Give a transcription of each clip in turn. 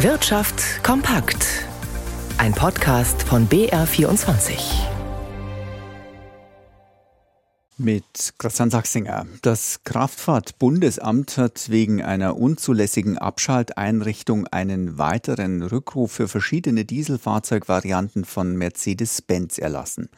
Wirtschaft kompakt. Ein Podcast von BR24. Mit Christian Sachsinger. Das Kraftfahrtbundesamt hat wegen einer unzulässigen Abschalteinrichtung einen weiteren Rückruf für verschiedene Dieselfahrzeugvarianten von Mercedes-Benz erlassen.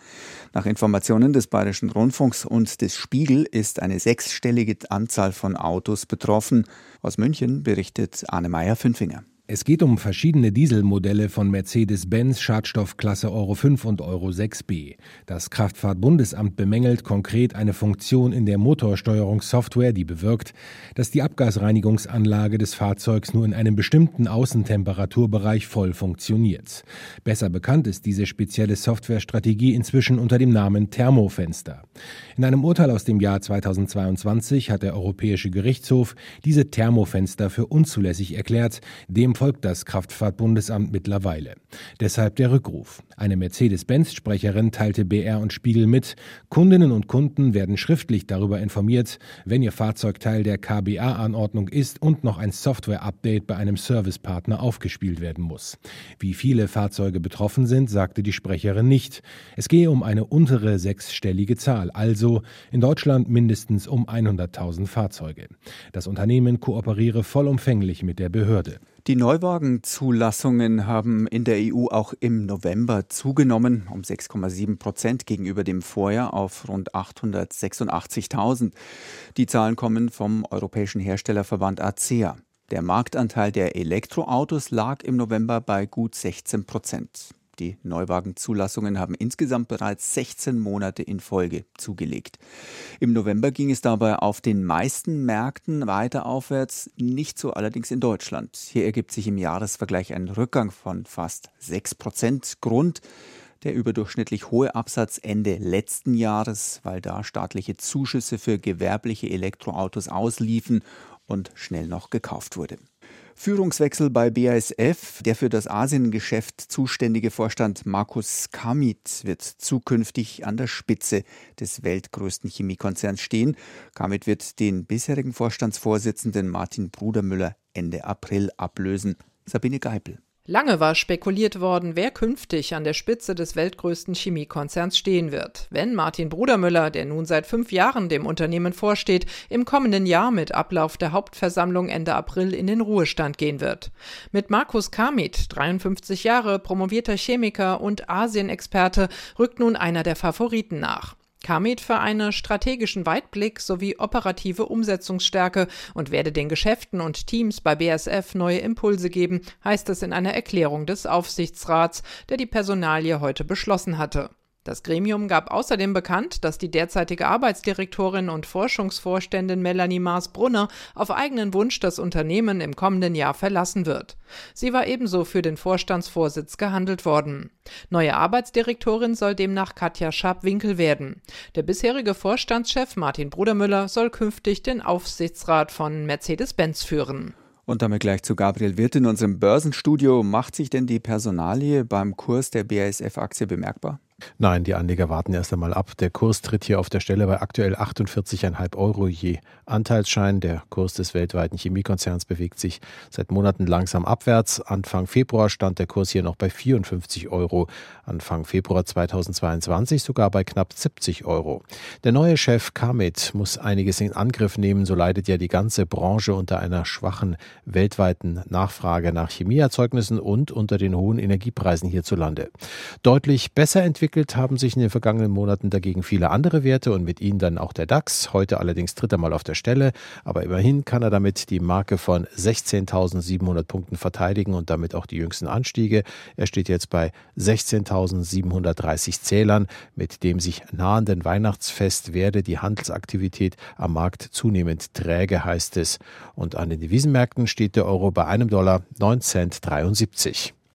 Nach Informationen des Bayerischen Rundfunks und des Spiegel ist eine sechsstellige Anzahl von Autos betroffen. Aus München berichtet Arne Meyer-Fünfinger. Es geht um verschiedene Dieselmodelle von Mercedes-Benz Schadstoffklasse Euro 5 und Euro 6b. Das Kraftfahrtbundesamt bemängelt konkret eine Funktion in der Motorsteuerungssoftware, die bewirkt, dass die Abgasreinigungsanlage des Fahrzeugs nur in einem bestimmten Außentemperaturbereich voll funktioniert. Besser bekannt ist diese spezielle Softwarestrategie inzwischen unter dem Namen Thermofenster. In einem Urteil aus dem Jahr 2022 hat der Europäische Gerichtshof diese Thermofenster für unzulässig erklärt, dem folgt das Kraftfahrtbundesamt mittlerweile. Deshalb der Rückruf. Eine Mercedes-Benz-Sprecherin teilte BR und Spiegel mit, Kundinnen und Kunden werden schriftlich darüber informiert, wenn ihr Fahrzeug Teil der KBA-Anordnung ist und noch ein Software-Update bei einem Servicepartner aufgespielt werden muss. Wie viele Fahrzeuge betroffen sind, sagte die Sprecherin nicht. Es gehe um eine untere sechsstellige Zahl, also in Deutschland mindestens um 100.000 Fahrzeuge. Das Unternehmen kooperiere vollumfänglich mit der Behörde. Die Neuwagenzulassungen haben in der EU auch im November zugenommen, um 6,7 Prozent gegenüber dem Vorjahr auf rund 886.000. Die Zahlen kommen vom Europäischen Herstellerverband ACEA. Der Marktanteil der Elektroautos lag im November bei gut 16 Prozent. Die Neuwagenzulassungen haben insgesamt bereits 16 Monate in Folge zugelegt. Im November ging es dabei auf den meisten Märkten weiter aufwärts, nicht so allerdings in Deutschland. Hier ergibt sich im Jahresvergleich ein Rückgang von fast 6 Prozent. Grund der überdurchschnittlich hohe Absatz Ende letzten Jahres, weil da staatliche Zuschüsse für gewerbliche Elektroautos ausliefen und schnell noch gekauft wurde. Führungswechsel bei BASF. Der für das Asiengeschäft zuständige Vorstand Markus Kamit wird zukünftig an der Spitze des weltgrößten Chemiekonzerns stehen. Kamit wird den bisherigen Vorstandsvorsitzenden Martin Brudermüller Ende April ablösen. Sabine Geipel. Lange war spekuliert worden, wer künftig an der Spitze des weltgrößten Chemiekonzerns stehen wird. Wenn Martin Brudermüller, der nun seit fünf Jahren dem Unternehmen vorsteht, im kommenden Jahr mit Ablauf der Hauptversammlung Ende April in den Ruhestand gehen wird. Mit Markus Kamit, 53 Jahre, promovierter Chemiker und Asienexperte, rückt nun einer der Favoriten nach. Kamit für einen strategischen Weitblick sowie operative Umsetzungsstärke und werde den Geschäften und Teams bei BSF neue Impulse geben, heißt es in einer Erklärung des Aufsichtsrats, der die Personalie heute beschlossen hatte. Das Gremium gab außerdem bekannt, dass die derzeitige Arbeitsdirektorin und Forschungsvorständin Melanie Maas-Brunner auf eigenen Wunsch das Unternehmen im kommenden Jahr verlassen wird. Sie war ebenso für den Vorstandsvorsitz gehandelt worden. Neue Arbeitsdirektorin soll demnach Katja Scharp-Winkel werden. Der bisherige Vorstandschef Martin Brudermüller soll künftig den Aufsichtsrat von Mercedes-Benz führen. Und damit gleich zu Gabriel Wirth in unserem Börsenstudio. Macht sich denn die Personalie beim Kurs der BASF-Aktie bemerkbar? Nein, die Anleger warten erst einmal ab. Der Kurs tritt hier auf der Stelle bei aktuell 48,5 Euro je Anteilsschein. Der Kurs des weltweiten Chemiekonzerns bewegt sich seit Monaten langsam abwärts. Anfang Februar stand der Kurs hier noch bei 54 Euro. Anfang Februar 2022 sogar bei knapp 70 Euro. Der neue Chef Kamit muss einiges in Angriff nehmen. So leidet ja die ganze Branche unter einer schwachen weltweiten Nachfrage nach Chemieerzeugnissen und unter den hohen Energiepreisen hierzulande. Deutlich besser entwickelt entwickelt haben sich in den vergangenen Monaten dagegen viele andere Werte und mit ihnen dann auch der DAX. Heute allerdings dritter Mal auf der Stelle, aber immerhin kann er damit die Marke von 16.700 Punkten verteidigen und damit auch die jüngsten Anstiege. Er steht jetzt bei 16.730 Zählern, mit dem sich nahenden Weihnachtsfest werde die Handelsaktivität am Markt zunehmend träge, heißt es. Und an den Devisenmärkten steht der Euro bei einem Dollar 9 Cent 73.